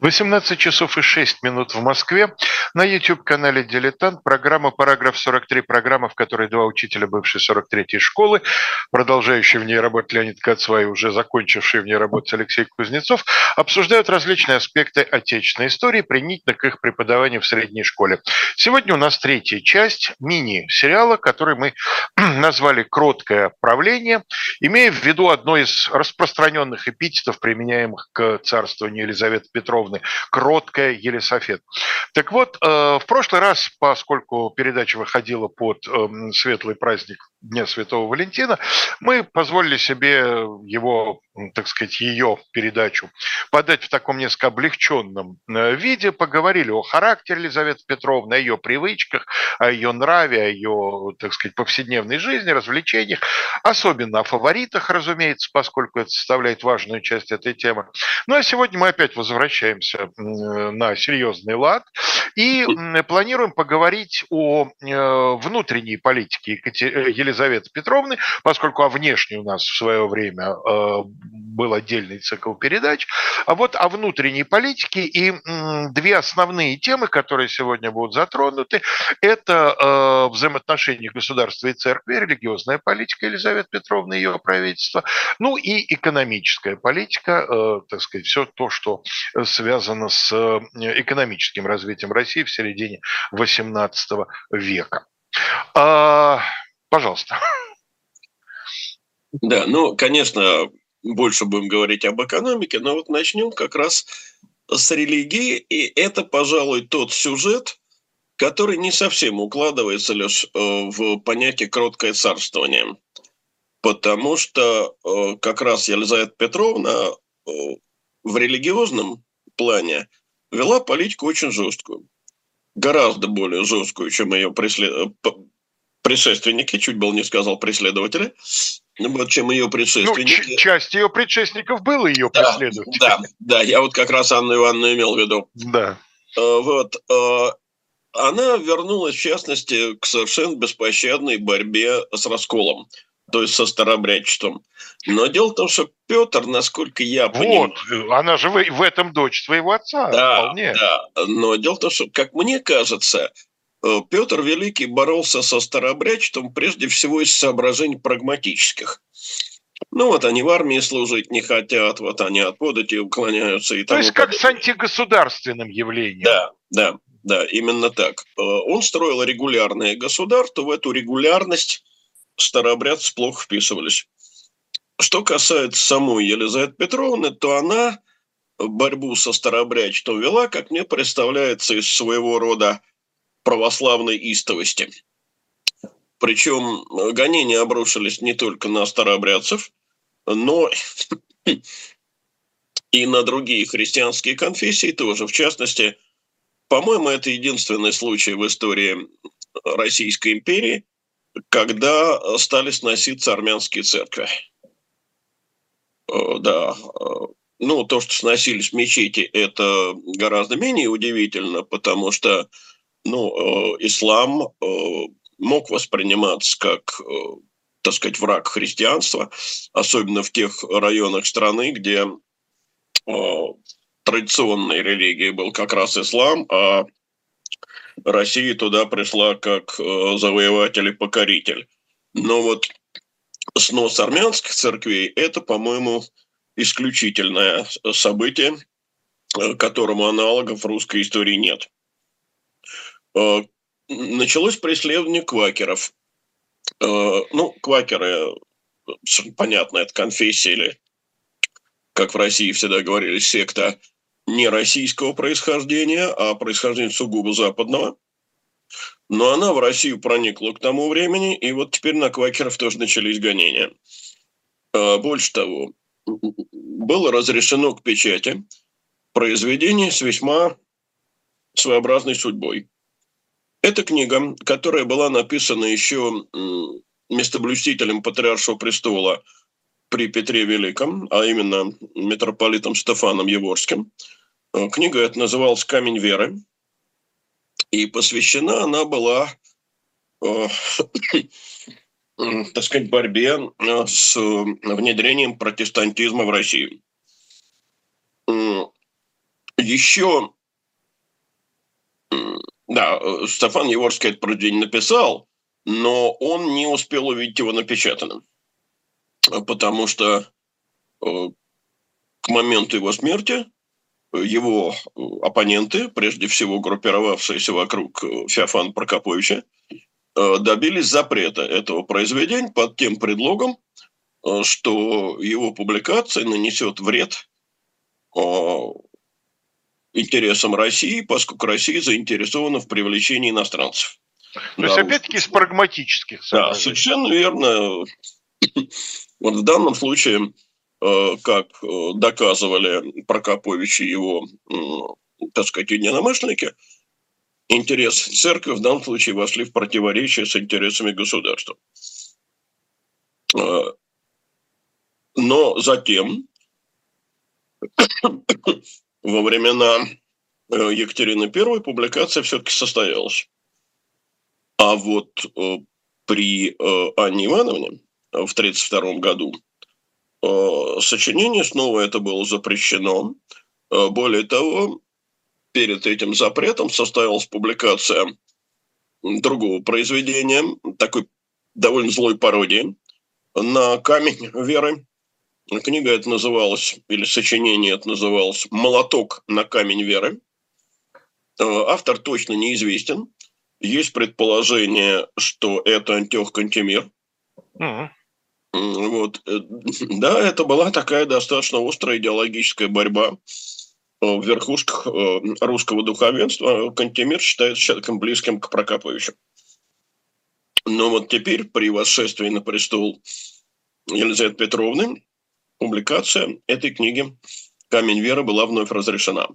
18 часов и 6 минут в Москве. На YouTube-канале «Дилетант» программа «Параграф 43», программа, в которой два учителя бывшей 43-й школы, продолжающие в ней работать Леонид Кацва и уже закончивший в ней работать Алексей Кузнецов, обсуждают различные аспекты отечественной истории, применительно к их преподаванию в средней школе. Сегодня у нас третья часть мини-сериала, который мы назвали «Кроткое правление», имея в виду одно из распространенных эпитетов, применяемых к царствованию Елизаветы Петровны Петровны, кроткая Елисофет. Так вот, э, в прошлый раз, поскольку передача выходила под эм, светлый праздник Дня Святого Валентина, мы позволили себе его, так сказать, ее передачу подать в таком несколько облегченном э, виде, поговорили о характере Елизаветы Петровны, о ее привычках, о ее нраве, о ее, так сказать, повседневной жизни, развлечениях, особенно о фаворитах, разумеется, поскольку это составляет важную часть этой темы. Ну а сегодня мы опять возвращаемся на серьезный лад и планируем поговорить о э, внутренней политике Елизаветы Елизаветы Петровны, поскольку о внешней у нас в свое время э, был отдельный цикл передач, а вот о внутренней политике и две основные темы, которые сегодня будут затронуты, это э, взаимоотношения государства и церкви, религиозная политика Елизаветы Петровны и ее правительства, ну и экономическая политика, э, так сказать, все то, что связано с экономическим развитием России в середине XVIII века. Пожалуйста. Да, ну, конечно, больше будем говорить об экономике, но вот начнем как раз с религии, и это, пожалуй, тот сюжет, который не совсем укладывается лишь э, в понятие «кроткое царствование». Потому что э, как раз Елизавета Петровна э, в религиозном плане вела политику очень жесткую. Гораздо более жесткую, чем ее преслед предшественники, чуть было не сказал преследователи, вот чем ее предшественники. Ну, часть ее предшественников было ее да, преследователями. Да, да, я вот как раз Анну Ивановну имел в виду. Да. Э, вот. Э, она вернулась, в частности, к совершенно беспощадной борьбе с расколом, то есть со старобрячеством. Но дело в том, что Петр, насколько я понимаю... Вот, она же в, в этом дочь своего отца. Да, вполне. да. Но дело в том, что, как мне кажется, Петр Великий боролся со старобрячеством прежде всего из соображений прагматических. Ну вот они в армии служить не хотят, вот они от подати уклоняются и То есть как с антигосударственным явлением. Да, да, да, именно так. Э, он строил регулярное государство, в эту регулярность старообрядцы плохо вписывались. Что касается самой Елизаветы Петровны, то она борьбу со старообрядчеством вела, как мне представляется, из своего рода православной истовости. Причем э, гонения обрушились не только на старообрядцев, но и на другие христианские конфессии тоже. В частности, по-моему, это единственный случай в истории Российской империи, когда стали сноситься армянские церкви. Э, да, э, ну, то, что сносились мечети, это гораздо менее удивительно, потому что ну, э, ислам э, мог восприниматься как, э, так сказать, враг христианства, особенно в тех районах страны, где традиционной религией был как раз ислам, а Россия туда пришла как завоеватель и покоритель. Но вот снос армянских церквей – это, по-моему, исключительное событие, которому аналогов в русской истории нет. Э, началось преследование квакеров. Э, ну, квакеры, понятно, это конфессия или, как в России всегда говорили, секта не российского происхождения, а происхождения сугубо западного. Но она в Россию проникла к тому времени, и вот теперь на квакеров тоже начались гонения. Э, больше того, было разрешено к печати произведение с весьма своеобразной судьбой. Это книга, которая была написана еще местоблюстителем Патриаршего престола при Петре Великом, а именно митрополитом Стефаном Еворским. Э, книга эта называлась «Камень веры», и посвящена она была, э, так сказать, борьбе э, с внедрением протестантизма в Россию. еще, да, Стефан Еворский это произведение написал, но он не успел увидеть его напечатанным, потому что э, к моменту его смерти его оппоненты, прежде всего группировавшиеся вокруг э, Феофана Прокоповича, э, добились запрета этого произведения под тем предлогом, что его публикация нанесет вред интересам России, поскольку Россия заинтересована в привлечении иностранцев. То да, есть, опять-таки, из прагматических соображений. Да, совершенно верно. Вот в данном случае, э, как э, доказывали Прокопович и его, так сказать, единомышленники, интересы церкви в данном случае вошли в противоречие с интересами государства. Э, но затем, во времена Екатерины I, публикация все-таки состоялась. А вот э, при э, Анне Ивановне в 1932 году э, сочинение снова это было запрещено. Более того, перед этим запретом состоялась публикация другого произведения, такой довольно злой пародии, на камень веры. Книга это называлась, или сочинение это называлось «Молоток на камень веры». Автор точно неизвестен. Есть предположение, что это Антех Кантемир. Uh-huh. Вот. Э, да, это была такая достаточно острая идеологическая борьба в верхушках э, русского духовенства. Кантемир считается человеком близким к Прокоповичу. Но вот теперь при восшествии на престол Елизаветы Петровны публикация этой книги «Камень веры» была вновь разрешена.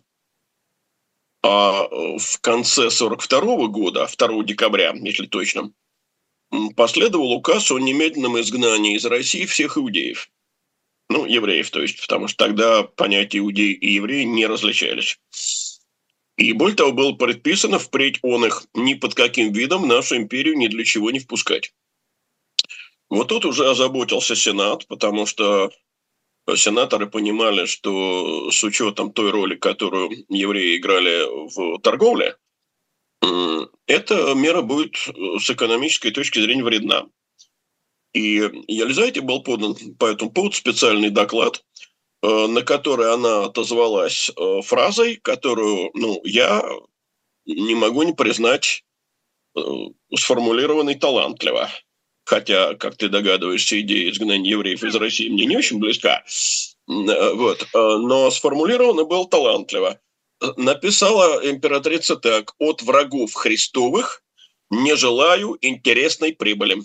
А э, в конце 1942 года, 2 декабря, если точно, последовал указ о немедленном изгнании из России всех иудеев. Ну, евреев, то есть, потому что тогда понятия иудеи и евреи не различались. И более того, было предписано впредь он их ни под каким видом в нашу империю ни для чего не впускать. Вот тут уже озаботился Сенат, потому что сенаторы понимали, что с учетом той роли, которую евреи играли в торговле, эта мера будет с экономической точки зрения вредна. И Елизавете был подан по этому поводу специальный доклад, э, на который она отозвалась э, фразой, которую ну, я не могу не признать э, сформулированной талантливо хотя, как ты догадываешься, идея изгнания евреев из России мне не очень близка, э, вот, э, но сформулировано было талантливо. Написала императрица так, от врагов Христовых не желаю интересной прибыли.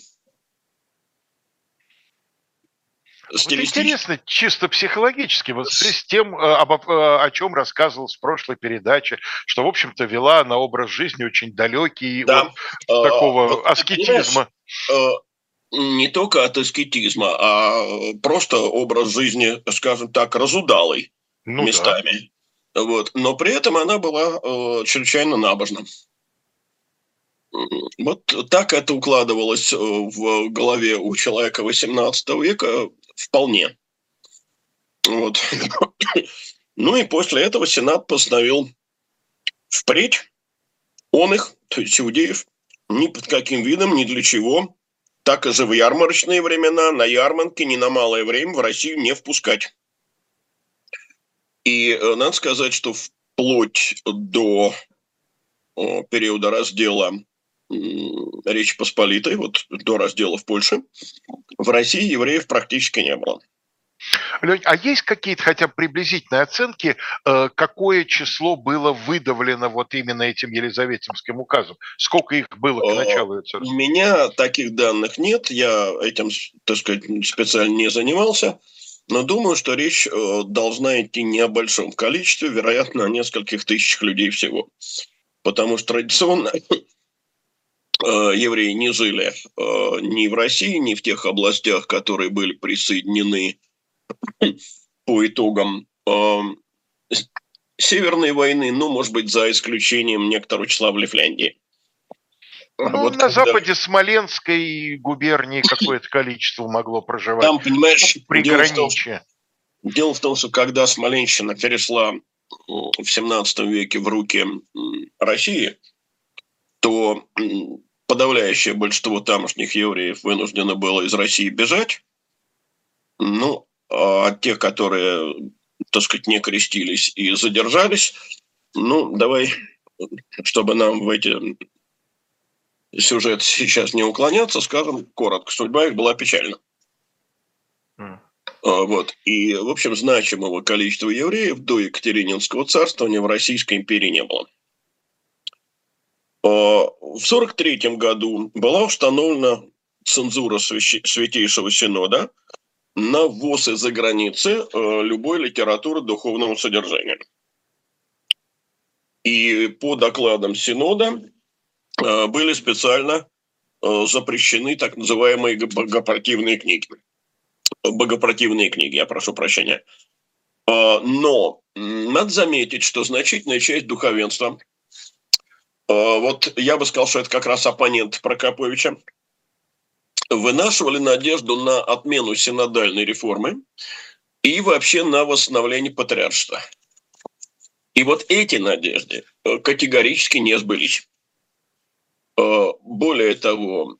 Вот интересно, чисто психологически, вот с тем, э, об, о чем рассказывал в прошлой передаче, что, в общем-то, вела на образ жизни очень далекий да. от такого вот, аскетизма не только от аскетизма, а просто образ жизни, скажем так, разудалый ну, местами. Да. Вот. Но при этом она была э, чрезвычайно набожна. Вот так это укладывалось э, в голове у человека XVIII века вполне. Вот. Ну и после этого Сенат постановил впредь он их, то есть иудеев, ни под каким видом, ни для чего так же в ярмарочные времена на ярмарке ни на малое время в Россию не впускать. И э, надо сказать, что вплоть до периода раздела Речи Посполитой, вот до раздела в Польше, в России евреев практически не было. Лень, а есть какие-то хотя бы приблизительные оценки, э, какое число было выдавлено вот именно этим Елизаветинским указом? Сколько их было к началу ее царства? У меня таких данных нет, я этим, так сказать, специально не занимался, но думаю, что речь э, должна идти не о большом количестве, вероятно, о нескольких тысячах людей всего. Потому что традиционно э, евреи не жили ни в России, ни в тех областях, которые были присоединены по итогам Северной войны, ну, может быть, за исключением некоторого числа в Лифляндии. Ну, вот на когда... западе Смоленской губернии какое-то количество могло проживать. Там, понимаешь, приграничье. Дело в, том, дело в том, что когда Смоленщина перешла в 17 веке в руки России, то подавляющее большинство тамошних евреев вынуждено было из России бежать. Ну, а те, которые, так сказать, не крестились и задержались, ну, давай, чтобы нам в эти сюжеты сейчас не уклоняться, скажем коротко, судьба их была печальна. Mm. Вот. И, в общем, значимого количества евреев до Екатерининского царствования в Российской империи не было. А, в 1943 году была установлена цензура Святейшего Синода на ввоз из-за границы а, любой литературы духовного содержания. И по докладам Синода а, были специально запрещены так называемые богопротивные книги. Богопротивные книги, я прошу прощения. Но надо заметить, что значительная часть духовенства – вот я бы сказал, что это как раз оппонент Прокоповича, вынашивали надежду на отмену синодальной реформы и вообще на восстановление патриаршества. И вот эти надежды э, категорически не сбылись. А, более того,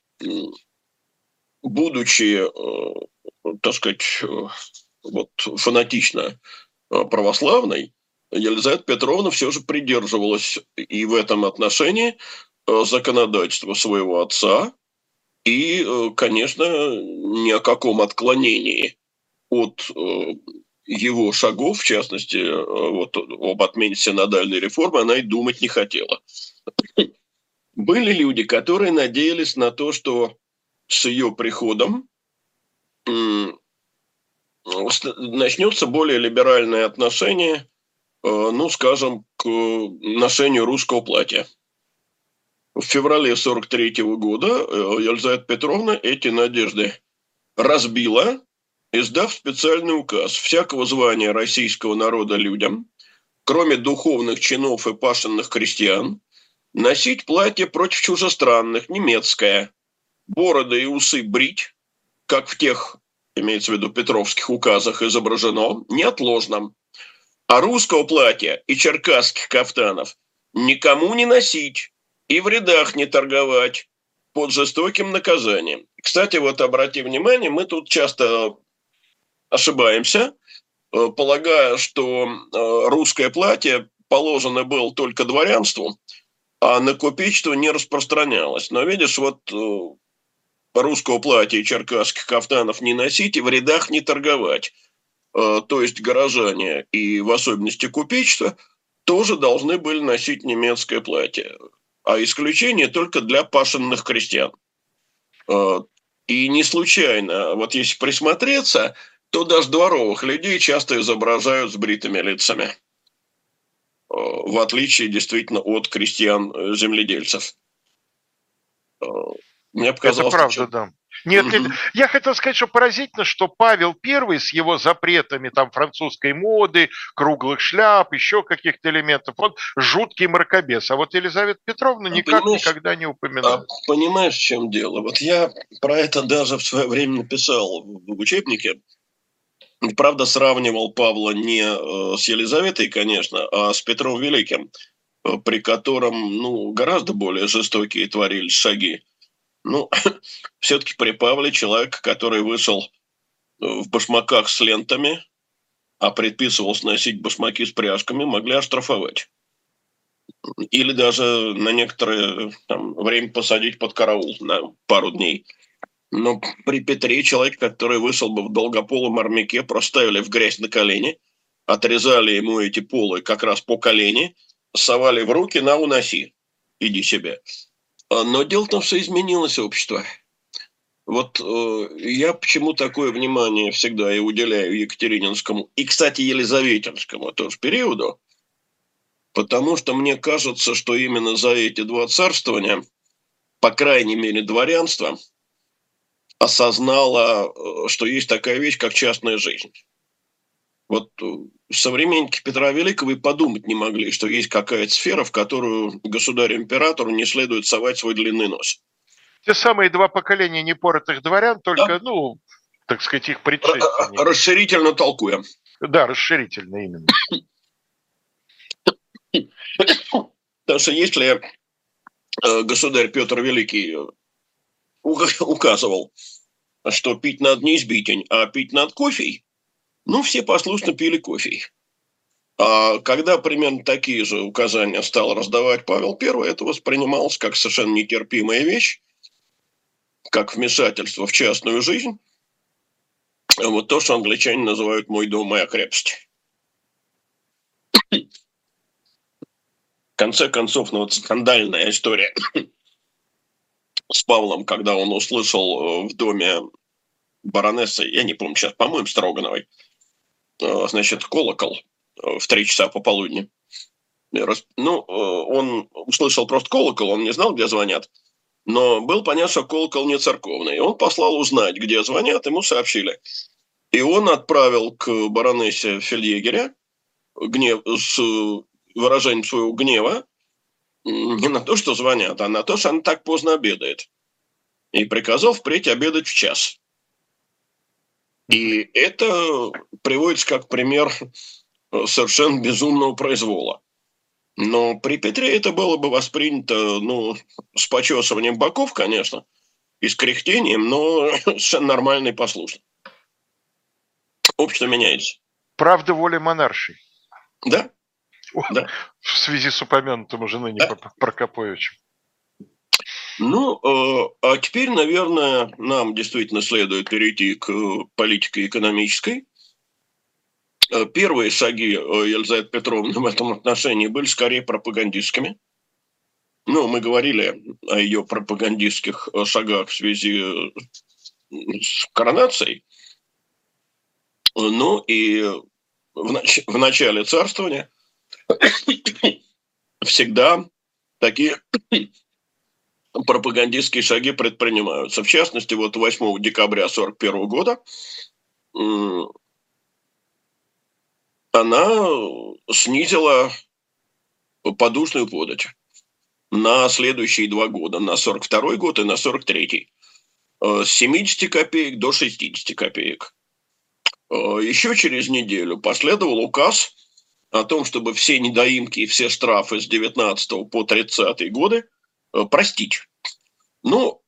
будучи, э, так сказать, э, вот, фанатично православной, Елизавета Петровна все же придерживалась и в этом отношении э, законодательства своего отца, и, э, конечно, ни о каком отклонении от э, его шагов, в частности, вот, об отмене синодальной реформы, она и думать не хотела. Были люди, которые надеялись на то, что с ее приходом начнется более либеральное отношение Э, ну, скажем, к ношению русского платья. В феврале 43 года э, Елизавета Петровна эти надежды разбила, издав специальный указ всякого звания российского народа людям, кроме духовных чинов и пашенных крестьян, носить платье против чужестранных, немецкое, бороды и усы брить, как в тех, имеется в виду, петровских указах изображено, неотложно, а русского платья и черкасских кафтанов никому не носить и в рядах не торговать под жестоким наказанием. Кстати, вот обрати внимание, мы тут часто ошибаемся, э, полагая, что э, русское платье положено было только дворянству, а на купечество не распространялось. Но видишь, вот э, русского платья и черкасских кафтанов не носить и в рядах не торговать. То есть горожане и в особенности купечество, тоже должны были носить немецкое платье. А исключение только для пашенных крестьян. Э, и не случайно, вот если присмотреться, то даже дворовых людей часто изображают с бритыми лицами. Э, в отличие действительно от крестьян-земледельцев. Мне показалось, Это правда, что... да. Нет, нет, я хотел сказать, что поразительно, что Павел Первый с его запретами там французской моды, круглых шляп, еще каких-то элементов, он жуткий мракобес. А вот Елизавета Петровна а никак никогда не упоминала. А понимаешь, в чем дело? Вот я про это даже в свое время написал в учебнике. Правда, сравнивал Павла не э, с Елизаветой, конечно, а с Петром Великим, э, при котором ну, гораздо более жестокие творились шаги. Ну, все-таки при Павле человек, который вышел э, в башмаках с лентами, а предписывал сносить башмаки с пряжками, могли оштрафовать. Или даже на некоторое там, время посадить под караул на пару дней. Но при Петре человек, который вышел бы в долгополом армяке, проставили в грязь на колени, отрезали ему эти полы как раз по колени, совали в руки, на уноси, иди себе. А, но дело в том, что изменилось общество. Вот э, я почему такое внимание всегда и уделяю Екатерининскому, и, кстати, Елизаветинскому тоже периоду, потому что мне кажется, что именно за эти два царствования, по крайней мере, дворянство осознало, э, что есть такая вещь, как частная жизнь. Вот э, современники Петра Великого и подумать не могли, что есть какая-то сфера, в которую государю-императору не следует совать свой длинный нос. Те самые два поколения непоротых дворян, только, да? ну, так сказать, их предшественники. Расширительно толкуем. Да, расширительно именно. Потому что если э, государь Петр Великий указывал, что пить надо не избитень, а пить надо кофе, ну, все послушно пили кофе. А когда примерно такие же указания стал раздавать Павел I, это воспринималось как совершенно нетерпимая вещь, как вмешательство в частную жизнь. Вот то, что англичане называют «мой дом, моя крепость». В конце концов, ну вот скандальная история с Павлом, когда он услышал э, в доме баронессы, я не помню сейчас, по-моему, Строгановой, значит, колокол – в три часа пополудни. Ну, э, он услышал просто колокол, он не знал, где звонят. Но был понятно, что колокол не церковный. Он послал узнать, где звонят, ему сообщили. И он отправил к баронессе Фельдъегеря гнев, с выражением своего гнева не на то, что звонят, а на то, что она так поздно обедает. И приказал впредь обедать в час. И это приводится как пример совершенно безумного произвола. Но при Петре это было бы воспринято, ну, с почесыванием боков, конечно, и с кряхтением, но совершенно нормально и послушно. Общество меняется. Правда воли монаршей. Да. да. В связи с упомянутым уже ныне да. Прокоповичем. Ну, э, а теперь, наверное, нам действительно следует перейти к политике экономической. Э, первые шаги э, Елизаветы Петровны в этом отношении были скорее пропагандистскими. Ну, мы говорили о ее пропагандистских э, шагах в связи с коронацией. Ну и в, нач- в начале царствования всегда такие пропагандистские шаги предпринимаются. В частности, вот 8 декабря 1941 года она снизила подушную подать на следующие два года, на 42 год и на 43 э, с 70 копеек до 60 копеек. Э, еще через неделю последовал указ о том, чтобы все недоимки и все штрафы с 19 по 30 годы простить. Ну,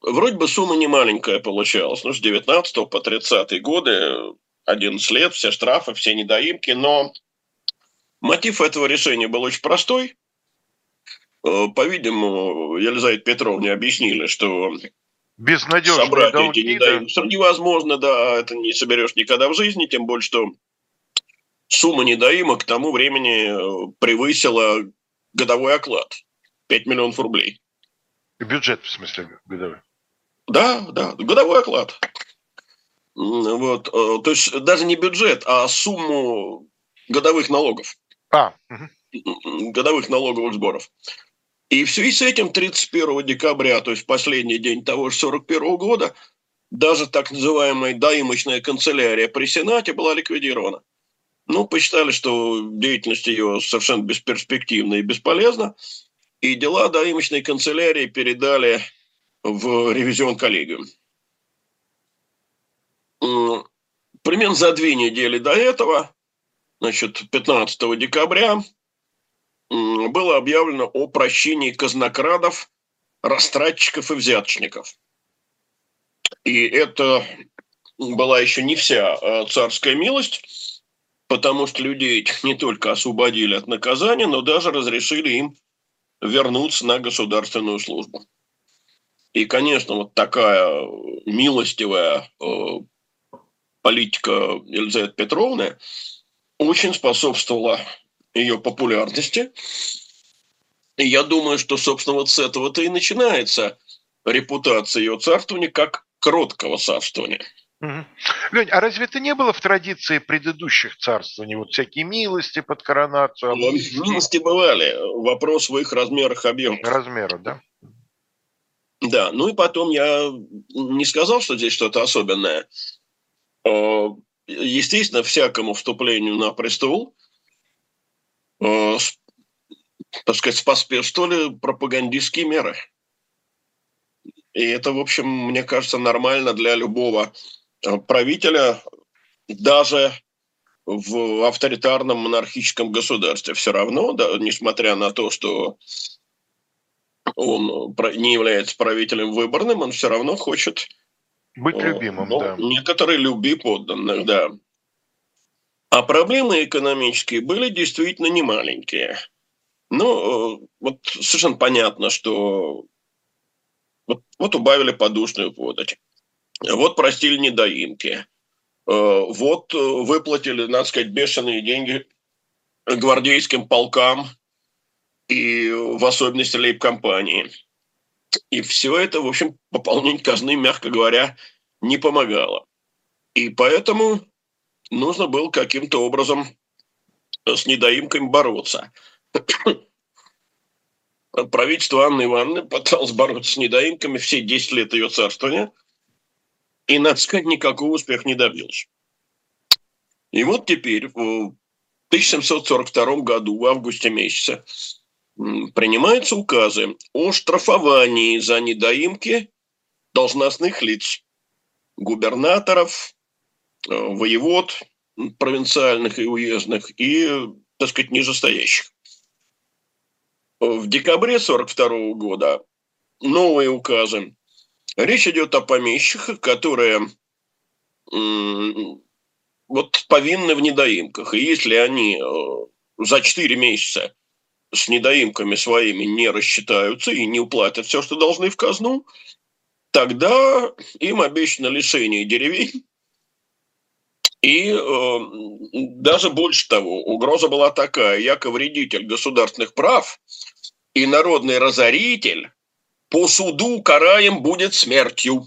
вроде бы сумма не маленькая получалась, но с 19 по 30 годы 11 лет, все штрафы, все недоимки, но мотив этого решения был очень простой. Э, по-видимому, Елизавете Петровне объяснили, что собрать долги, эти недоимки да. невозможно, да, это не соберешь никогда в жизни, тем более, что сумма недоимок к тому времени э, превысила годовой оклад – 5 миллионов рублей. Бюджет, в смысле, годовой? Да, да, годовой оклад. Вот, э, то есть даже не бюджет, а сумму годовых налогов. А. Угу. Годовых налоговых сборов. И в связи с этим 31 декабря, то есть последний день того же 41 года, даже так называемая доимочная канцелярия при Сенате была ликвидирована. Ну, посчитали, что деятельность ее совершенно бесперспективна и бесполезна, и дела доимочной канцелярии передали в ревизион коллегию примерно за две недели до этого, значит, 15 декабря, было объявлено о прощении казнокрадов, растратчиков и взяточников. И это была еще не вся а, царская милость, потому что людей не только освободили от наказания, но даже разрешили им вернуться на государственную службу. И, конечно, вот такая милостивая э, политика Елизаветы Петровны очень способствовала ее популярности. И я думаю, что, собственно, вот с этого-то и начинается репутация ее царствования как кроткого царствования. Угу. Лень, а разве это не было в традиции предыдущих царствований? Вот всякие милости под коронацию? Ну, милости бывали. Вопрос в их размерах, объемах. Размеру, да? Да, ну и потом я не сказал, что здесь что-то особенное. Э, естественно, всякому вступлению на престол, э, так сказать, споспешствовали пропагандистские меры. И это, в общем, мне кажется, нормально для любого правителя, даже в авторитарном монархическом государстве. Все равно, да, несмотря на то, что он не является правителем выборным, он все равно хочет быть любимым, ну, да. Некоторые люби подданных, да. А проблемы экономические были действительно не маленькие. Ну, э, вот совершенно понятно, что вот, вот убавили подушную подать, вот простили недоимки, э, вот э, выплатили, надо сказать, бешеные деньги гвардейским полкам и в особенности лейб-компании. И все это, в общем, пополнение казны, мягко говоря, не помогало. И поэтому нужно было каким-то образом с недоимками бороться. Правительство Анны Ивановны пыталось бороться с недоимками все 10 лет ее царствования, и, надо сказать, никакого успеха не добился. И вот теперь, в 1742 году, в августе месяце, принимаются указы о штрафовании за недоимки должностных лиц, губернаторов, э, воевод провинциальных и уездных и, так сказать, нижестоящих. В декабре 1942 года новые указы. Речь идет о помещиках, которые вот повинны в недоимках. И если они э, за 4 месяца с недоимками своими не рассчитаются и не уплатят все, что должны в казну, тогда им обещано лишение деревень. И э, даже больше того, угроза была такая, яко вредитель государственных прав и народный разоритель по суду караем будет смертью.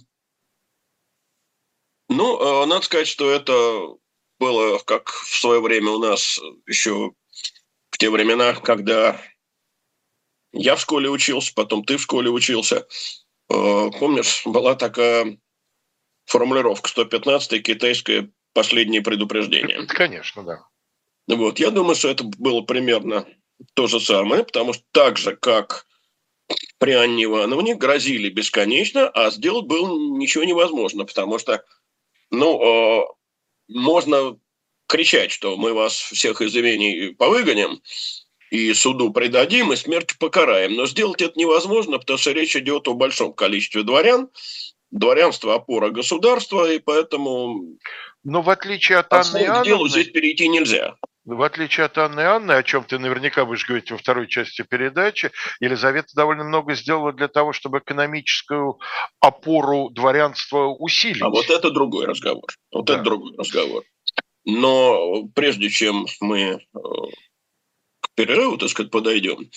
Ну, э, надо сказать, что это было, как в свое время у нас еще те времена, когда я в школе учился, потом ты в школе учился. Э, помнишь, была такая формулировка 115 китайское последнее предупреждение. Конечно, да. Вот, я думаю, что это было примерно то же самое, потому что так же, как при Анне Ивановне, грозили бесконечно, а сделать было ничего невозможно, потому что, ну, э, можно кричать, что мы вас всех из имений повыгоним, и суду предадим, и смертью покараем. Но сделать это невозможно, потому что речь идет о большом количестве дворян. Дворянство – опора государства, и поэтому... Но в отличие от Анны Иоанновны... делу здесь перейти нельзя. В отличие от Анны Анны, о чем ты наверняка будешь говорить во второй части передачи, Елизавета довольно много сделала для того, чтобы экономическую опору дворянства усилить. А вот это другой разговор. Вот да. это другой разговор. Но прежде чем мы э, к перерыву, так сказать, подойдем,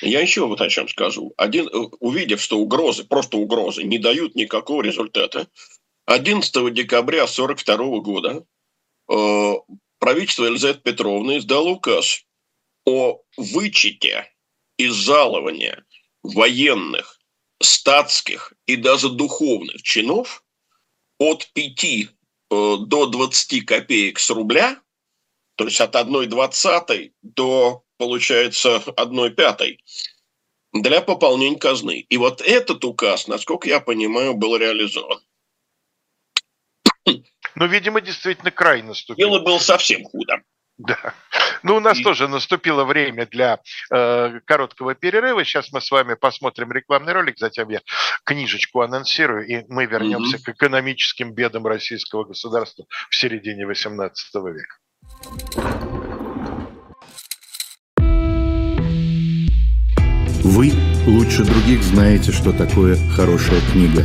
я еще вот о чем скажу. Один, э, увидев, что угрозы, просто угрозы, не дают никакого результата, 11 декабря 1942 года э, правительство Елизаветы Петровны издало указ о вычете из жалования военных, статских и даже духовных чинов от 5 Э, до 20 копеек с рубля, то есть от 1,20 до, получается, 1,5 для пополнения казны. И вот этот указ, насколько я понимаю, был реализован. Ну, видимо, действительно край наступил. Дело было совсем худо. Да. Ну, у нас и... тоже наступило время для э, короткого перерыва. Сейчас мы с вами посмотрим рекламный ролик, затем я книжечку анонсирую, и мы вернемся угу. к экономическим бедам российского государства в середине XVIII века. Вы лучше других знаете, что такое хорошая книга.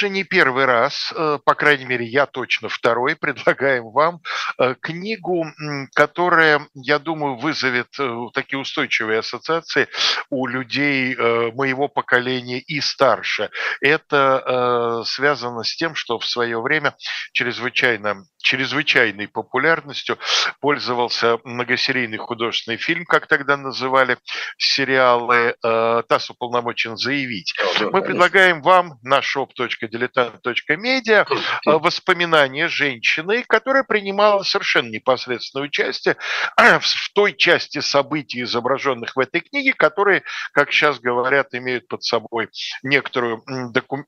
Уже не первый раз, э, по крайней мере, я точно второй, предлагаем вам э, книгу, которая, я думаю, вызовет такие устойчивые ассоциации у людей моего поколения и старше. Это связано с тем, что в свое время чрезвычайно, чрезвычайной популярностью пользовался многосерийный художественный фильм, как тогда называли сериалы «ТАСС уполномочен заявить». Мы предлагаем вам на shop.diletant.media воспоминания женщины, которая принимала совершенно непосредственное участие в той части событий, изображенных в этой книге, которые, как сейчас говорят, имеют под собой некоторую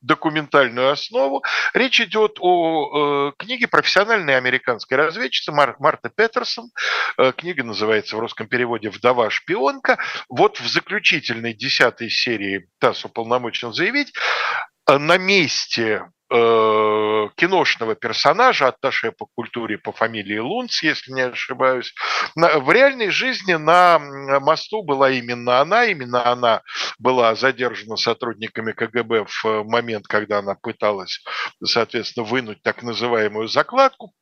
документальную основу. Речь идет о э, книге профессиональной американской разведчицы Мар Марта Петерсон. Э, книга называется в русском переводе «Вдова-шпионка». Вот в заключительной десятой серии ТАСС уполномочен заявить, э, на месте э, киношного персонажа, атташе по культуре по фамилии Лунц, если не ошибаюсь. в реальной жизни на мосту была именно она, именно она была задержана сотрудниками КГБ в момент, когда она пыталась, соответственно, вынуть так называемую закладку.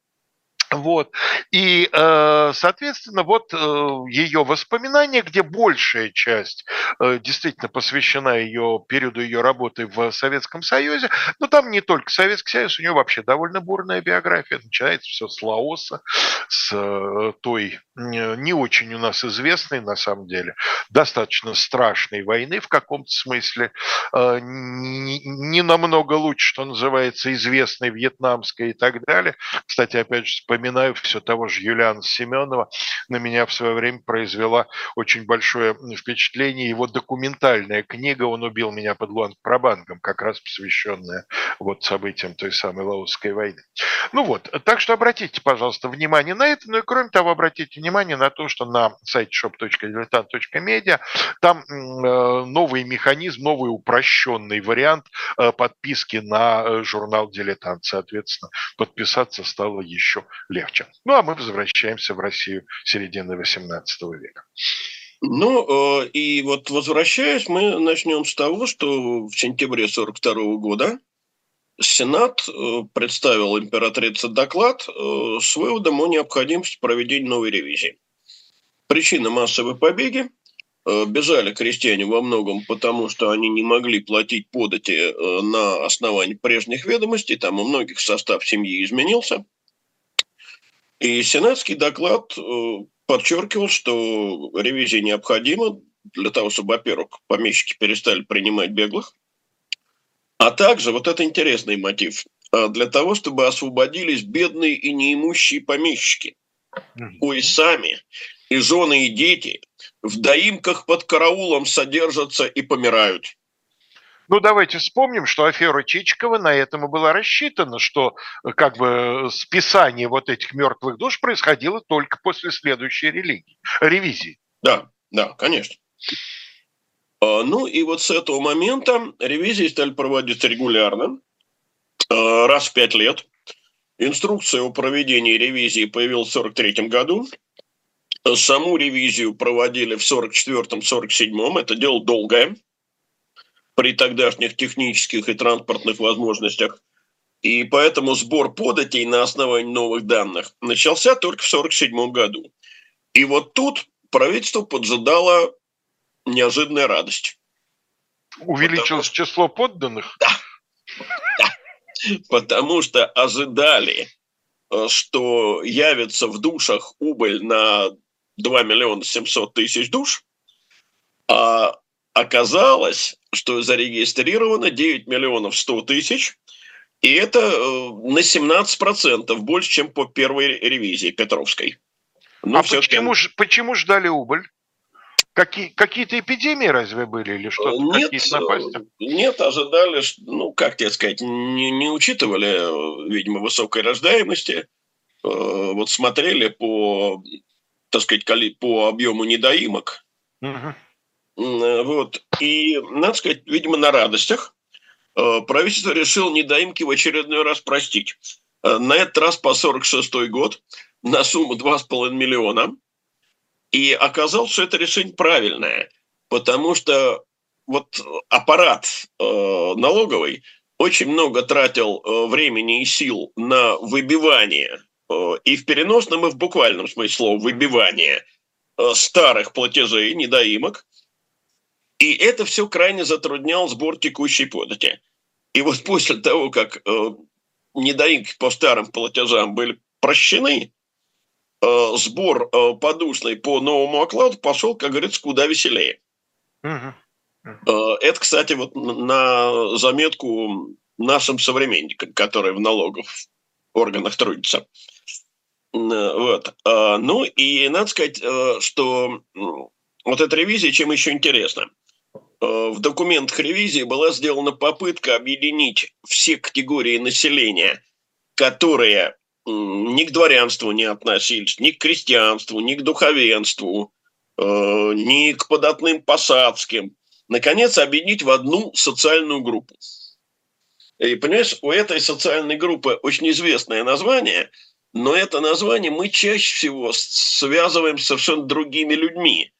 Вот. И, э, соответственно, вот э, ее воспоминания, где большая часть э, действительно посвящена ее периоду ее работы в Советском Союзе, но там не только Советский Союз, у нее вообще довольно бурная биография. Начинается все с Лаоса, с той не очень у нас известной, на самом деле, достаточно страшной войны в каком-то смысле, не намного лучше, что называется, известной вьетнамской и так далее. Кстати, опять же, вспоминаю все того же Юлиана Семенова, на меня в свое время произвела очень большое впечатление его документальная книга «Он убил меня под Луан-Прабангом», как раз посвященная вот событиям той самой Лаосской войны. Ну вот, так что обратите, пожалуйста, внимание на это, ну и кроме того, обратите внимание на то, что на сайте shop.diletant.media там э, новый механизм, новый упрощенный вариант э, подписки на э, журнал «Дилетант». Соответственно, подписаться стало еще легче. Ну, а мы возвращаемся в Россию середины XVIII века. Ну, и вот возвращаясь, мы начнем с того, что в сентябре 1942 года Сенат представил императрице доклад с выводом о необходимости проведения новой ревизии. Причина массовой побеги бежали крестьяне во многом потому, что они не могли платить подати на основании прежних ведомостей, там у многих состав семьи изменился – и сенатский доклад э, подчеркивал, что ревизия необходима для того, чтобы, во-первых, помещики перестали принимать беглых, а также, вот это интересный мотив, э, для того, чтобы освободились бедные и неимущие помещики. Ой, сами, и жены, и дети в доимках под караулом содержатся и помирают. Ну, давайте вспомним, что афера Чичикова на этом и была рассчитана, что э, как бы списание вот этих мертвых душ происходило только после следующей религии, ревизии. Да, да, конечно. А, ну и вот с этого момента ревизии стали проводиться регулярно, а, раз в пять лет. Инструкция о проведении ревизии появилась в 1943 году. Саму ревизию проводили в 1944-1947. Это дело долгое при тогдашних технических и транспортных возможностях. И поэтому сбор податей на основании новых данных начался только в 1947 году. И вот тут правительство поджидало неожиданная радость. Увеличилось Потому... число подданных? Да. да. Потому что ожидали, э, что явится в душах убыль на 2 миллиона 700 тысяч душ, а оказалось, что зарегистрировано 9 миллионов 100 тысяч, и это э, на 17% больше, чем по первой ревизии Петровской. Ну, а почему, ж, почему ждали убыль? Какие, какие-то эпидемии разве были или что-то? Нет, нет, ожидали, ну, как тебе сказать, не, не учитывали, видимо, высокой рождаемости. Э, вот смотрели по, так сказать, по объему недоимок. Угу. Э, вот. И, надо сказать, видимо, на радостях э, правительство решило недоимки в очередной раз простить. Э, на этот раз по 46 год на сумму 2,5 миллиона. И оказалось, что это решение правильное, потому что вот аппарат налоговый очень много тратил э, времени и сил на выбивание, э, и в переносном, и в буквальном смысле слова выбивание э, старых платежей, недоимок. И это все крайне затруднял сбор текущей подати. И вот после того, как недоимки по старым платежам были прощены, сбор подушный по новому окладу пошел, как говорится, куда веселее. Э, это, кстати, вот на заметку нашим современникам, которые в налогов органах трудятся. Вот. Э, ну и надо сказать, э, что вот эта ревизия чем еще интересна. В документах ревизии была сделана попытка объединить все категории населения, которые ни к дворянству не относились, ни к крестьянству, ни к духовенству, ни к податным посадским, наконец, объединить в одну социальную группу. И, понимаешь, у этой социальной группы очень известное название, но это название мы чаще всего связываем с совершенно другими людьми.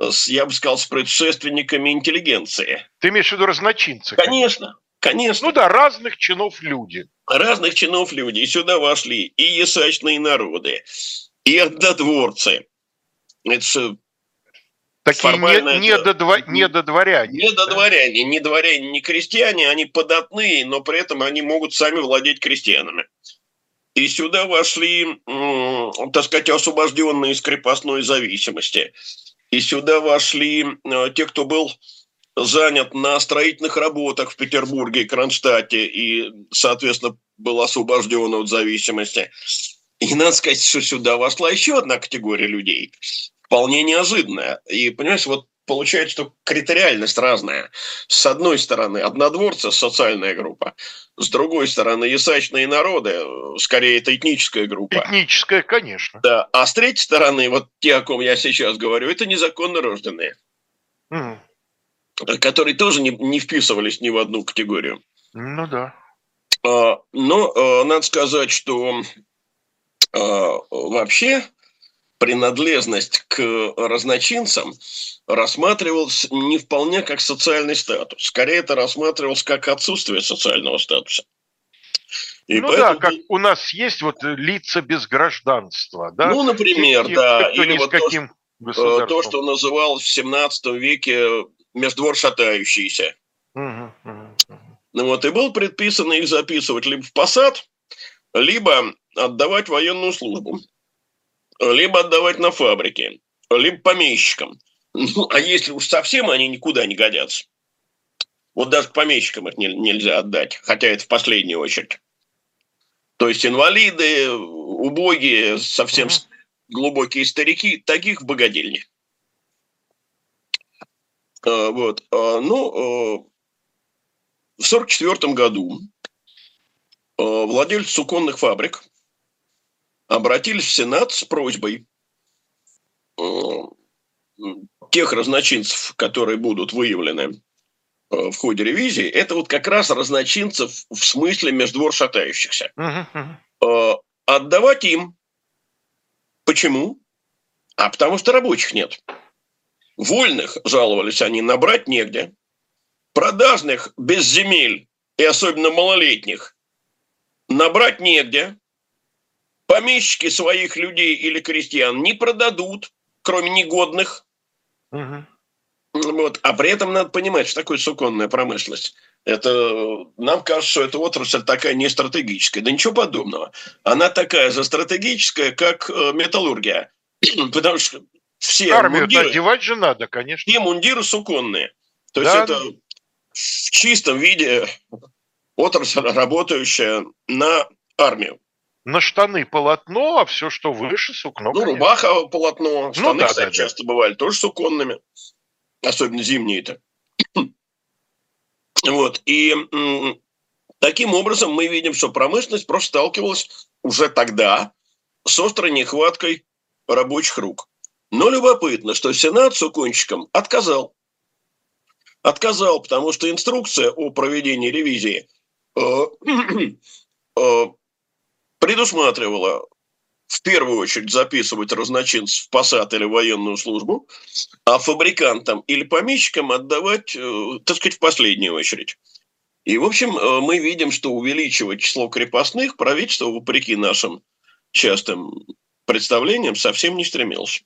С, я бы сказал, с предшественниками интеллигенции. Ты имеешь в виду разночинцы? Конечно, конечно. Ну да, разных чинов люди. Разных чинов люди. И сюда вошли и ясачные народы, и однодворцы. Это Такие не, не, додва, не до дворяне. Не до дворяне, не дворяне, не крестьяне, они податные, но при этом они могут сами владеть крестьянами. И сюда вошли, так сказать, освобожденные из крепостной зависимости. И сюда вошли э, те, кто был занят на строительных работах в Петербурге и Кронштадте и, соответственно, был освобожден от зависимости. И надо сказать, что сюда вошла еще одна категория людей вполне неожиданная. И, понимаешь, вот получается, что критериальность разная. С одной стороны, однодворцы – социальная группа. С другой стороны, ясачные народы, скорее, это этническая группа. Этническая, конечно. Да. А с третьей стороны, вот те, о ком я сейчас говорю, это незаконно рожденные. Угу. Которые тоже не, не вписывались ни в одну категорию. Ну да. А, но а, надо сказать, что а, вообще принадлежность к разночинцам рассматривалась не вполне как социальный статус. Скорее, это рассматривалось как отсутствие социального статуса. И ну поэтому... да, как у нас есть вот лица без гражданства, да? Ну, например, те, да. Или вот каким то, э, то, что называлось в 17 веке междвор шатающийся. Угу, угу, Ну вот, и был предписано их записывать либо в посад, либо отдавать военную службу либо отдавать на фабрики, либо помещикам. Ну, а если уж совсем они никуда не годятся, вот даже помещикам их не, нельзя отдать, хотя это в последнюю очередь. То есть инвалиды, убогие, совсем mm-hmm. глубокие старики, таких в богадельне. А, вот. А, ну, а, в 1944 году владельцы суконных фабрик обратились в Сенат с просьбой э, тех разночинцев, которые будут выявлены э, в ходе ревизии, это вот как раз разночинцев в смысле междвор шатающихся. Uh-huh, Отдавать им. Почему? А потому что рабочих нет. Вольных, жаловались они, набрать негде. Продажных без земель и особенно малолетних набрать негде помещики своих людей или крестьян не продадут, кроме негодных. Угу. Вот. А при этом надо понимать, что такое суконная промышленность. Это, нам кажется, что эта отрасль такая не стратегическая. Да ничего подобного. Она такая же стратегическая, как э, металлургия. Потому что все Армию мундиры... одевать же надо, конечно. Все мундиры суконные. То да. есть это в чистом виде отрасль, работающая на армию на штаны полотно, а все, что выше, сукно. Ну, конечно. рубаха полотно, штаны, ну, да, кстати, да, часто да. бывали тоже суконными, особенно зимние-то. Вот, и таким образом мы видим, что промышленность просто сталкивалась уже тогда с острой нехваткой рабочих рук. Но любопытно, что Сенат сукончикам отказал. Отказал, потому что инструкция о проведении ревизии э, э, предусматривала в первую очередь записывать разночинцев в посад или военную службу, а фабрикантам или помещикам отдавать, э, так сказать, в последнюю очередь. И, в общем, э, мы видим, что увеличивать число крепостных правительство, вопреки нашим частым представлениям, совсем не стремилось.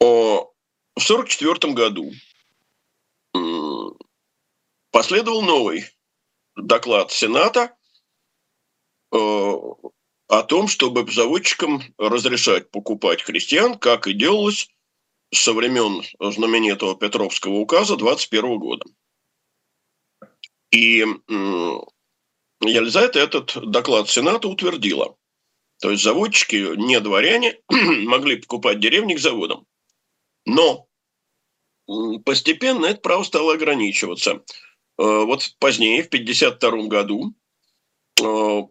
В 1944 году последовал новый доклад Сената о том, чтобы заводчикам разрешать покупать крестьян, как и делалось со времен знаменитого Петровского указа 21 года. И Елизавета этот доклад Сената утвердила. То есть заводчики, не дворяне, могли покупать деревни к заводам. Но постепенно это право стало ограничиваться. Э, вот позднее, в 1952 году, э,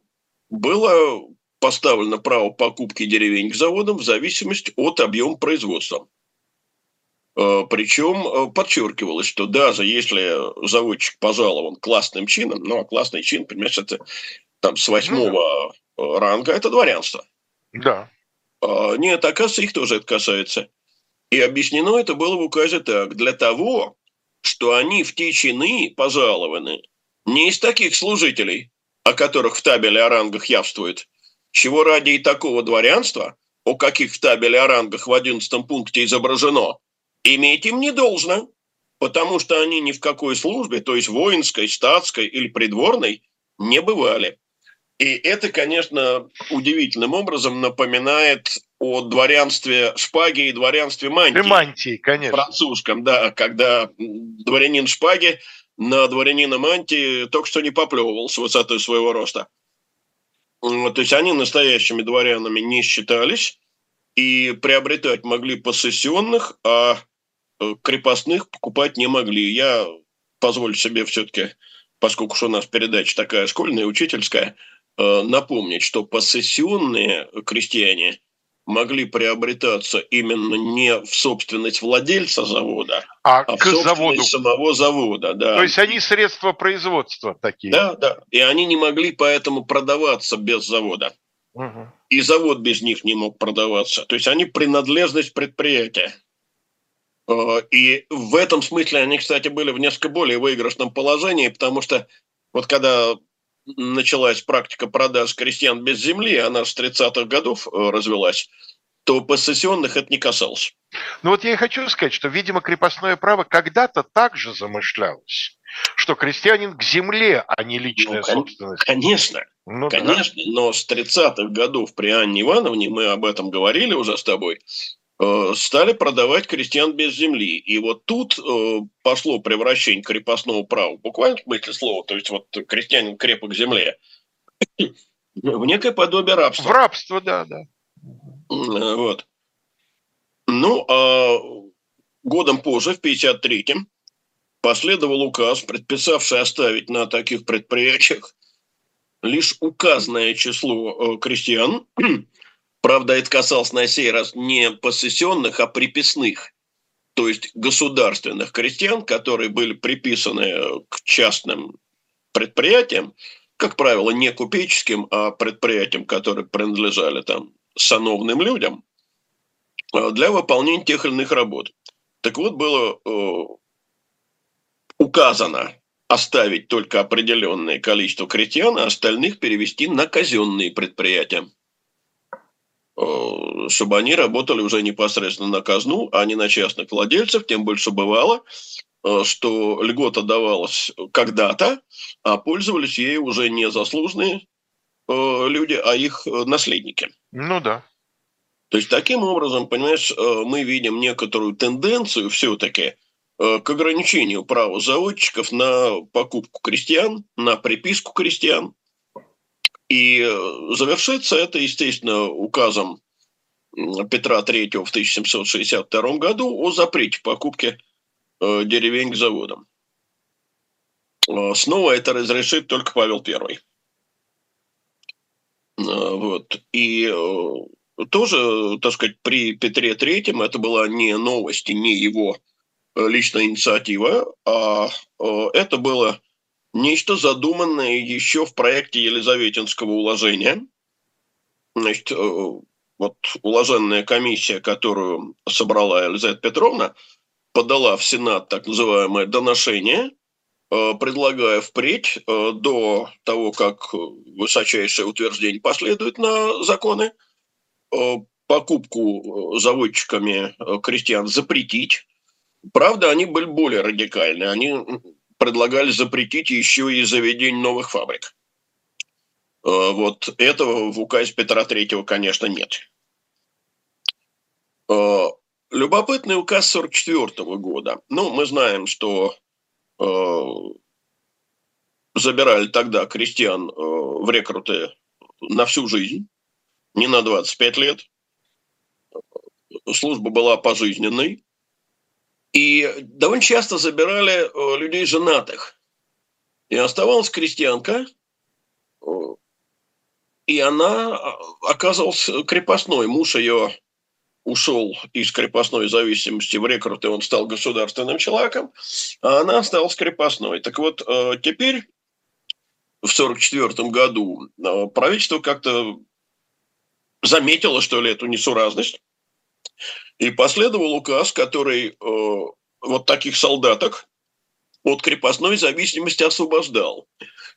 было поставлено право покупки деревень к заводам в зависимости от объема производства. Э, Причем подчеркивалось, что даже если заводчик пожалован классным чином, ну а классный чин, понимаешь, это там с восьмого ну, ранга, это дворянство. Да. Нет, оказывается, их тоже это касается. И объяснено это было в указе так. Для того, что они в те чины пожалованы не из таких служителей, о которых в табеле о рангах явствует, чего ради и такого дворянства, о каких в табеле о рангах в 11 пункте изображено, иметь им не должно, потому что они ни в какой службе, то есть воинской, статской или придворной, не бывали. И это, конечно, удивительным образом напоминает о дворянстве шпаги и дворянстве мантии. И мантии, конечно. Французском, да, когда дворянин шпаги на дворянина мантии только что не поплевывал с высоты своего роста. То есть они настоящими дворянами не считались и приобретать могли посессионных, а э, крепостных покупать не могли. Я позволю себе все-таки, поскольку у нас передача такая школьная, учительская, Э, напомнить, что посессионные крестьяне могли приобретаться именно не в собственность владельца завода, а, а к в заводу. самого завода. Да. То есть они средства производства такие. Да, да. И они не могли поэтому продаваться без завода. Угу. И завод без них не мог продаваться. То есть они принадлежность предприятия. Э, и в этом смысле они, кстати, были в несколько более выигрышном положении, потому что вот когда началась практика продаж крестьян без земли, она с 30-х годов э, развелась, то посессионных это не касалось. Ну вот я и хочу сказать, что, видимо, крепостное право когда-то также замышлялось, что крестьянин к земле, а не личная ну, собственность. Конечно, ну, конечно, да. но с 30-х годов при Анне Ивановне, мы об этом говорили уже с тобой, стали продавать крестьян без земли. И вот тут э, пошло превращение крепостного права, буквально в смысле слова, то есть вот крестьянин крепок к земле, в некое подобие рабства. В рабство, да, да. Вот. Ну, а годом позже, в 53-м, последовал указ, предписавший оставить на таких предприятиях лишь указанное число э, крестьян, Правда, это касалось на сей раз не посессионных, а приписных, то есть государственных крестьян, которые были приписаны к частным предприятиям, как правило, не купеческим, а предприятиям, которые принадлежали там сановным людям, а, для выполнения тех или иных работ. Так вот, было э, указано оставить только определенное количество крестьян, а остальных перевести на казенные предприятия. Э, чтобы они работали уже непосредственно на казну, а не на частных владельцев, тем больше бывало, э, что льгота давалась когда-то, а пользовались ей уже не заслуженные э, люди, а их наследники. Ну да. То есть таким образом, понимаешь, мы видим некоторую тенденцию все-таки к ограничению права заводчиков на покупку крестьян, на приписку крестьян, и э, завершится это, естественно, указом Петра III в 1762 году о запрете покупки э, деревень к заводам. Э, снова это разрешит только Павел I. Вот. И тоже, так сказать, при Петре III это была не новость, не его личная инициатива, а это было нечто задуманное еще в проекте Елизаветинского уложения. Значит, э, вот уложенная комиссия, которую собрала Елизавета Петровна, подала в Сенат так называемое доношение предлагая впредь, до того, как высочайшее утверждение последует на законы, покупку заводчиками крестьян запретить. Правда, они были более радикальны. Они предлагали запретить еще и заведение новых фабрик. Вот этого в указе Петра Третьего, конечно, нет. Любопытный указ 1944 года. Ну, мы знаем, что э, забирали тогда крестьян э, в рекруты на всю жизнь, не на 25 лет. Служба была пожизненной. И довольно часто забирали э, людей женатых. И оставалась крестьянка, э, и она э, оказалась крепостной. Муж ее ушел из крепостной зависимости в рекруты, он стал государственным человеком, а она осталась крепостной. Так вот, теперь, в 1944 году, правительство как-то заметило, что ли, эту несуразность, и последовал указ, который э, вот таких солдаток от крепостной зависимости освобождал.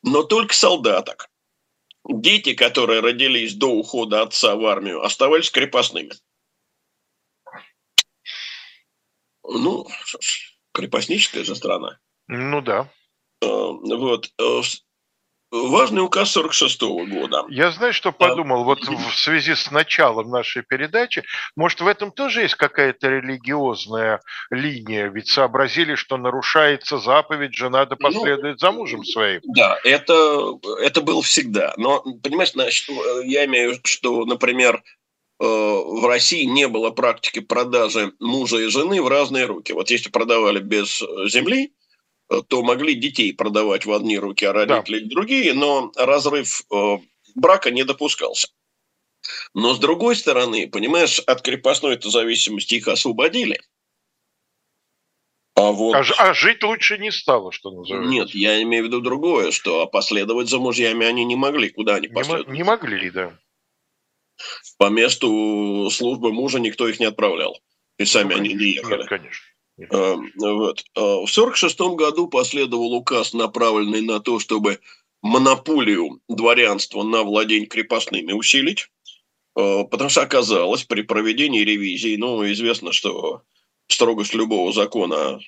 Но только солдаток. Дети, которые родились до ухода отца в армию, оставались крепостными. Ну, крепостническая же страна. Ну да. Э, вот. Важный указ 46 -го года. Я знаю, что подумал, вот в связи с началом нашей передачи, может, в этом тоже есть какая-то религиозная линия? Ведь сообразили, что нарушается заповедь, жена да ну, последует ну, за мужем своим. Да, это, это было всегда. Но, понимаешь, значит, я имею в виду, что, например, Э, в России не было практики продажи мужа и жены в разные руки. Вот если продавали без земли, то могли детей продавать в одни руки, а родители да. в другие, но разрыв э, брака не допускался. Но с другой стороны, понимаешь, от крепостной этой зависимости их освободили. А, вот... а, а жить лучше не стало, что называется. Нет, я имею в виду другое, что последовать за мужьями они не могли. Куда они последовали? Не, не могли, да по месту службы мужа никто их не отправлял. И сами ну, они не ехали. Нет, конечно. А, вот. А, в 1946 году последовал указ, направленный на то, чтобы монополию дворянства на владение крепостными усилить, а, потому что оказалось при проведении ревизии, ну, известно, что строгость любого закона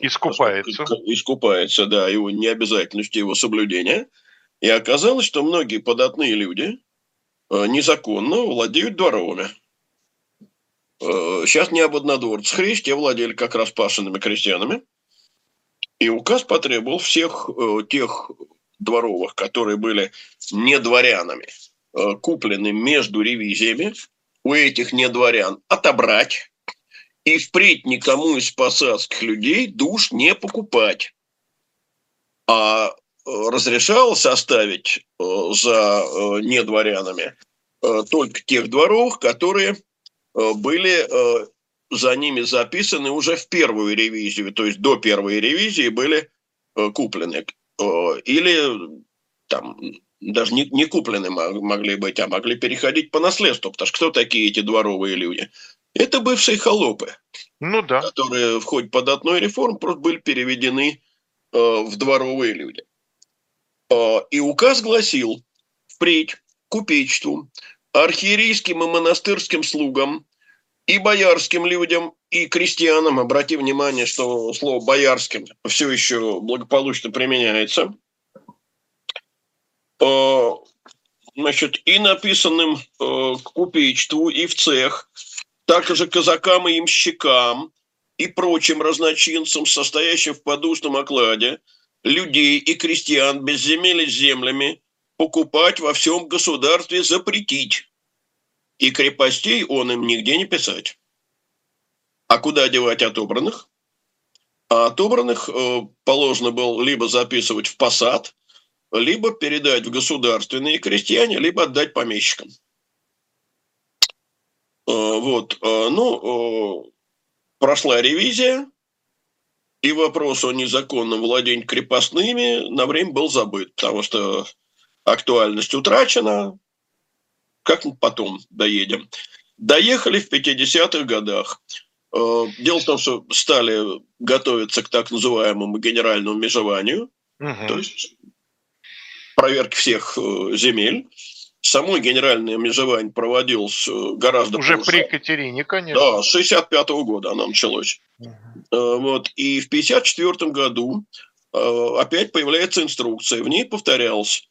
искупается. Искупается, да, его необязательность его соблюдения. И оказалось, что многие податные люди Э, незаконно владеют дворовыми. Э, сейчас не об однодворцах речь, те владели как раз пашенными крестьянами. И указ потребовал всех э, тех дворовых, которые были не дворянами, куплены между ревизиями, у этих не дворян отобрать и впредь никому из посадских людей душ не покупать. А разрешалось оставить э, за э, недворянами э, только тех дворов, которые были за ними записаны уже в первую ревизию, то есть до первой ревизии были куплены. Или там даже не, не куплены могли быть, а могли переходить по наследству. Потому что кто такие эти дворовые люди? Это бывшие холопы, ну, да. которые в ходе податной реформы просто были переведены в дворовые люди. И указ гласил впредь купечеству, архиерейским и монастырским слугам и боярским людям, и крестьянам, обрати внимание, что слово «боярским» все еще благополучно применяется, а, значит, и написанным а, к купечеству, и в цех, также казакам и имщикам, и прочим разночинцам, состоящим в подушном окладе – людей и крестьян без земель и землями покупать во всем государстве запретить. И крепостей он им нигде не писать. А куда девать отобранных? А отобранных э, положено было либо записывать в посад, либо передать в государственные крестьяне, либо отдать помещикам. Э, вот, э, ну, прошла ревизия, и вопрос о незаконном владении крепостными на время был забыт, потому что актуальность утрачена. Как потом доедем? Доехали в 50-х годах. Дело в том, что стали готовиться к так называемому генеральному межеванию, угу. то есть проверки всех земель. Само генеральное межевание проводилось гораздо Уже позже. при Екатерине, конечно. Да, с 65 -го года оно началось. Угу. Вот. И в 54 году опять появляется инструкция. В ней повторялось,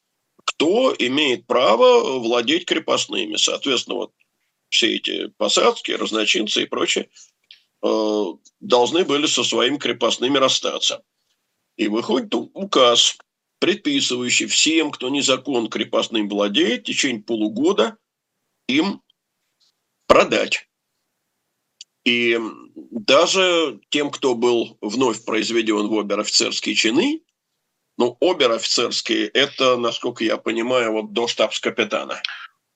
кто имеет право владеть крепостными. Соответственно, вот все эти посадки, разночинцы и прочее э, должны были со своими крепостными расстаться. И выходит указ, предписывающий всем, кто незаконно крепостным владеет, в течение полугода им продать. И даже тем, кто был вновь произведен в обер-офицерские чины, ну, обер-офицерские – это, насколько я понимаю, вот до штабс-капитана.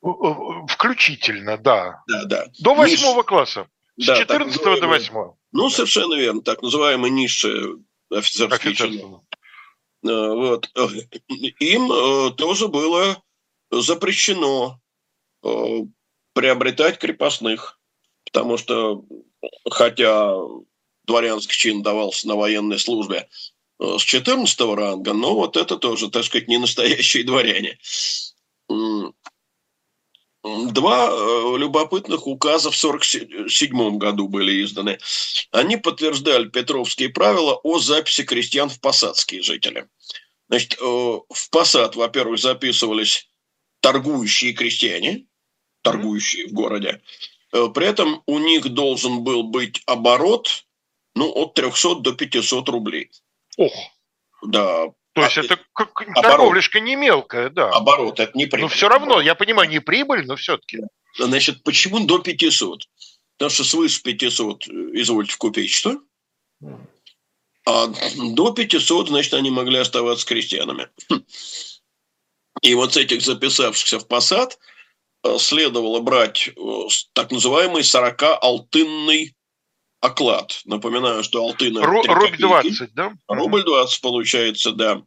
Включительно, да. Да, да. До восьмого класса. С да, 14 до 8. Ну, совершенно верно. Так называемые низшие офицерские чины. Э, вот. Им э, тоже было запрещено э, приобретать крепостных, потому что хотя дворянский чин давался на военной службе с 14 ранга, но вот это тоже, так сказать, не настоящие дворяне. Два э, любопытных указа в 1947 году были изданы. Они подтверждали петровские правила о записи крестьян в посадские жители. Значит, э, в посад, во-первых, записывались торгующие крестьяне, торгующие в городе. Э, при этом у них должен был быть оборот ну, от 300 до 500 рублей. Ох. Да, то есть а, это как торговляшка не мелкая, да. Оборот, это не прибыль. Но все равно, я понимаю, не прибыль, но все-таки. Значит, почему до 500? Потому что свыше 500, э, извольте купить что? А до 500, значит, они могли оставаться крестьянами. И вот с этих записавшихся в посад э, следовало брать э, так называемый 40-алтынный оклад. Напоминаю, что алтына... Ру, рубль 20, да? Рубль 20 получается, да.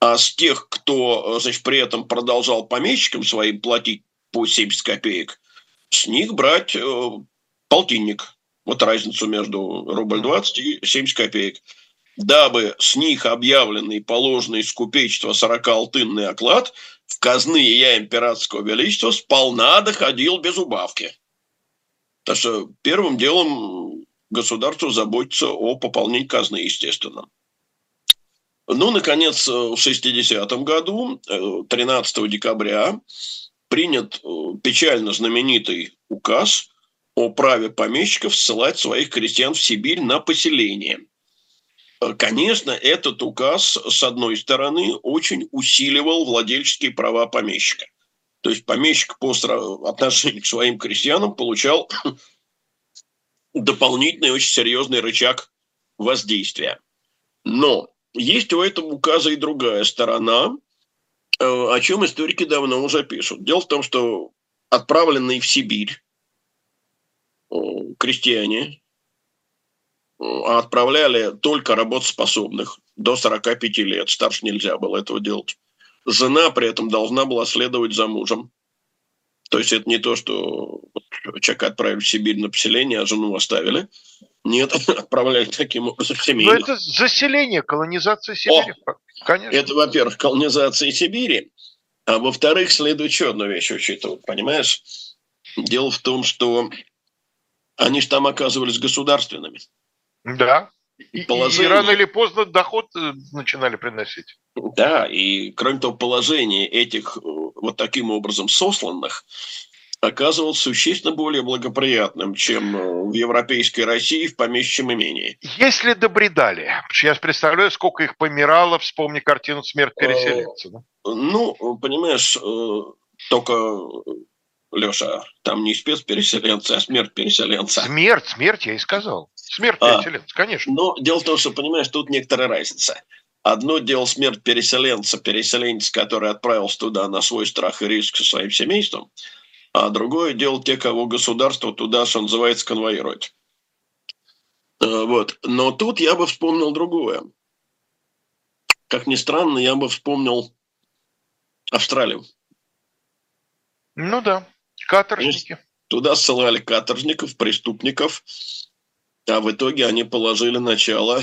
А с тех, кто, значит, при этом продолжал помещикам своим платить по 70 копеек, с них брать э, полтинник. Вот разницу между рубль 20 и 70 копеек. Дабы с них объявленный положенный с купечества 40-алтынный оклад в казны я императорского величества сполна доходил без убавки. Так что первым делом государство заботится о пополнении казны, естественно. Ну, наконец, в 60-м году, 13 э, декабря, принят э, печально знаменитый указ о праве помещиков ссылать своих крестьян в Сибирь на поселение. Э, конечно, этот указ, с одной стороны, очень усиливал владельческие права помещика – то есть помещик по отношению к своим крестьянам получал дополнительный очень серьезный рычаг воздействия. Но есть у этого указа и другая сторона, э, о чем историки давно уже пишут. Дело в том, что отправленные в Сибирь э, крестьяне э, отправляли только работоспособных до 45 лет. Старше нельзя было этого делать. Жена при этом должна была следовать за мужем. То есть это не то, что человека отправили в Сибирь на поселение, а жену оставили. Нет, отправляли таким образом семью. Но это заселение, колонизация Сибири. О, Конечно. Это, во-первых, колонизация Сибири, а во-вторых, следует еще одну вещь учитывать, понимаешь? Дело в том, что они же там оказывались государственными. Да. Положение... И рано или поздно доход э, начинали приносить. Да, и кроме того, положение этих э, вот таким образом сосланных оказывалось существенно более благоприятным, чем э, в европейской России в помещичьем имении. Если добредали, я представляю, сколько их помирало, вспомни картину «Смерть переселенца». Да? Ну, понимаешь, только Леша, там не спецпереселенцы, а смерть переселенца. Смерть, смерть, я и сказал. Смерть а, переселенца, конечно. Но дело в том, что, понимаешь, тут некоторая разница. Одно дело смерть переселенца, переселенец, который отправился туда на свой страх и риск со своим семейством, а другое дело те, кого государство туда, что называется, конвоирует. Э, вот. Но тут я бы вспомнил другое. Как ни странно, я бы вспомнил Австралию. Ну да, каторжники. Туда ссылали каторжников, преступников, А в итоге они положили начало,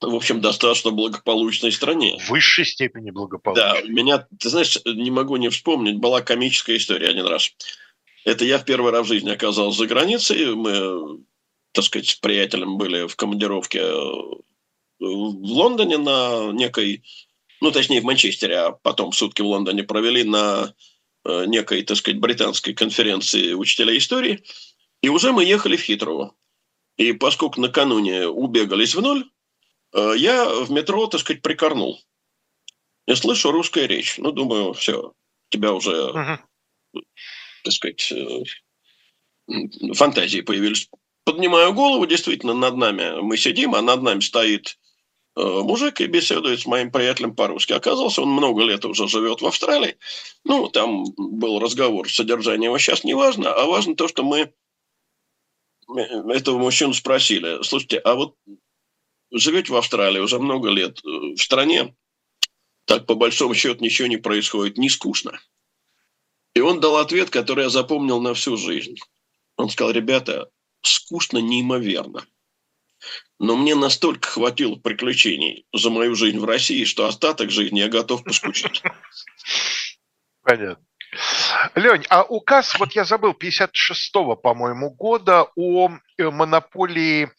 в общем, достаточно благополучной стране. В высшей степени благополучной. Да, меня, ты знаешь, не могу не вспомнить, была комическая история один раз. Это я в первый раз в жизни оказался за границей. Мы, так сказать, с приятелем были в командировке в Лондоне на некой, ну, точнее, в Манчестере, а потом сутки в Лондоне провели на э, некой, так сказать, британской конференции учителя истории. И уже мы ехали в Хитрово. И поскольку накануне убегались в ноль, э, я в метро, так сказать, прикорнул. Я слышу русская речь. Ну, думаю, все, тебя уже, uh-huh. так сказать, э, фантазии появились. Поднимаю голову, действительно, над нами мы сидим, а над нами стоит Э, мужик и беседует с моим приятелем по-русски. Оказался, он много лет уже живет в Австралии. Ну, там был разговор, содержание его сейчас не важно, а важно то, что мы этого мужчину спросили, слушайте, а вот живете в Австралии уже много лет, э, в стране так по большому счету ничего не происходит, не скучно. И он дал ответ, который я запомнил на всю жизнь. Он сказал, ребята, скучно неимоверно. Но мне настолько хватило приключений за мою жизнь в России, что остаток жизни я готов поскучать. Понятно. Лень, а указ, вот я забыл, 56-го, по-моему, года о э, монополии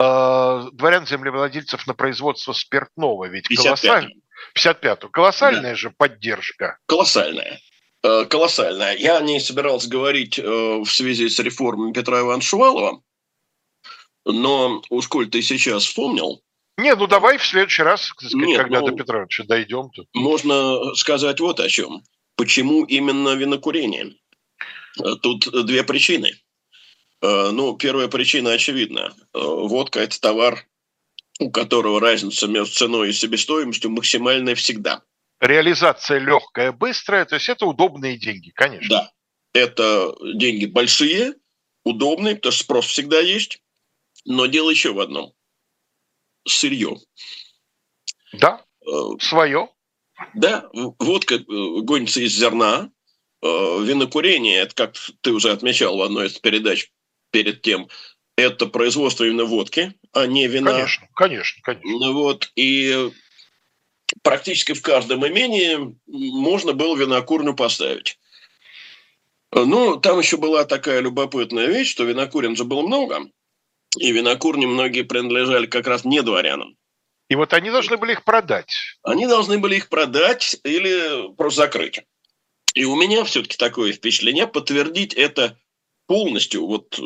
э, дворян-землевладельцев на производство спиртного. Ведь 55 55 Колоссальная да. же поддержка. Колоссальная. Э, колоссальная. Я не собирался говорить э, в связи с реформой Петра Ивановича Шувалова, но уж коль ты сейчас вспомнил... Не, ну давай в следующий раз, сказать, Нет, когда ну, до Петровича дойдем. -то. Можно сказать вот о чем. Почему именно винокурение? Тут две причины. Э, ну, первая причина очевидна. Э, водка – это товар, у которого разница между ценой и себестоимостью максимальная всегда. Реализация легкая, быстрая, то есть это удобные деньги, конечно. Да, это деньги большие, удобные, потому что спрос всегда есть. Но дело еще в одном. Сырье. Да, э, свое. Да, водка э, гонится из зерна. Э, винокурение, это как ты уже отмечал в одной из передач перед тем, это производство именно водки, а не вина. Конечно, конечно, конечно. Ну вот, и практически в каждом имении можно было винокурню поставить. Ну, там еще была такая любопытная вещь, что винокурен же было много, и винокурни многие принадлежали как раз не дворянам. И вот они должны были их продать. Они должны были их продать или просто закрыть. И у меня все-таки такое впечатление, подтвердить это полностью вот э,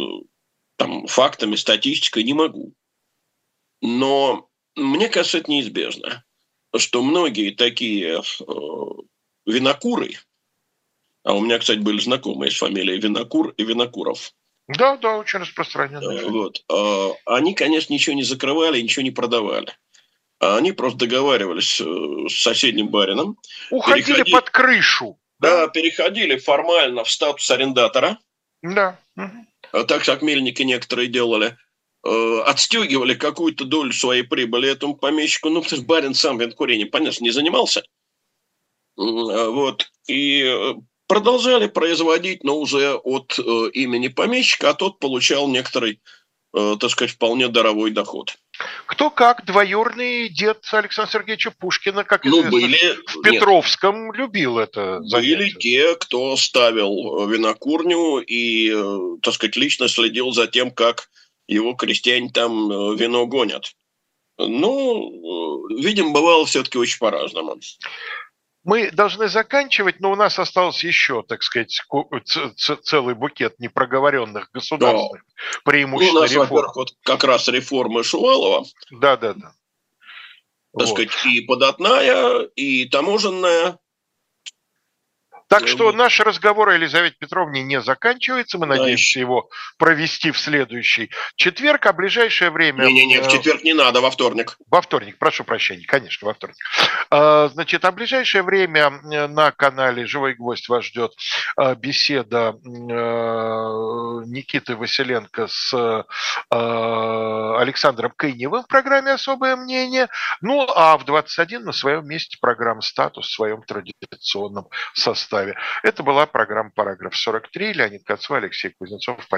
там фактами, статистикой не могу. Но мне кажется, это неизбежно, что многие такие э, винокуры, а у меня, кстати, были знакомые с фамилией Винокур и Винокуров, да, да, очень распространенно. Вот. А, они, конечно, ничего не закрывали, ничего не продавали. А они просто договаривались э, с соседним барином. Уходили переходили, под крышу. Да, переходили формально в статус арендатора. Да. Так как мельники некоторые делали. Э, отстегивали какую-то долю своей прибыли этому помещику. Ну, потому что барин сам винкурением, понятно, не занимался. Вот. И э, продолжали производить, но уже от имени помещика, а тот получал некоторый, так сказать, вполне даровой доход. Кто как, двоюрный дед Александра Сергеевича Пушкина, как ну, известно, были, в Петровском нет, любил это занятие. Были те, кто ставил винокурню и, э, так сказать, лично следил за тем, как его крестьяне там э, вино гонят. Ну, э, видим, бывало все-таки очень по-разному. Мы должны заканчивать, но у нас остался еще, так сказать, целый букет непроговоренных государственных да. преимуществ. Ну, у нас, во-первых, вот как раз реформы Шувалова. Да, да, да. Так вот. сказать, и податная, и таможенная, так что наш разговор о Елизавете Петровне не заканчивается. Мы надеемся его провести в следующий четверг, а в ближайшее время... Не-не-не, в э, четверг не надо, во вторник. Во вторник, прошу прощения, конечно, во вторник. А, значит, а в ближайшее время э, на канале «Живой гвоздь» вас ждет э, беседа Никиты Василенко с Александром Кыневым в программе «Особое мнение». Ну, а в 21 на своем месте программа «Статус» в своем традиционном составе составе. Это была программа «Параграф 43». Леонид Кацва, Алексей Кузнецов.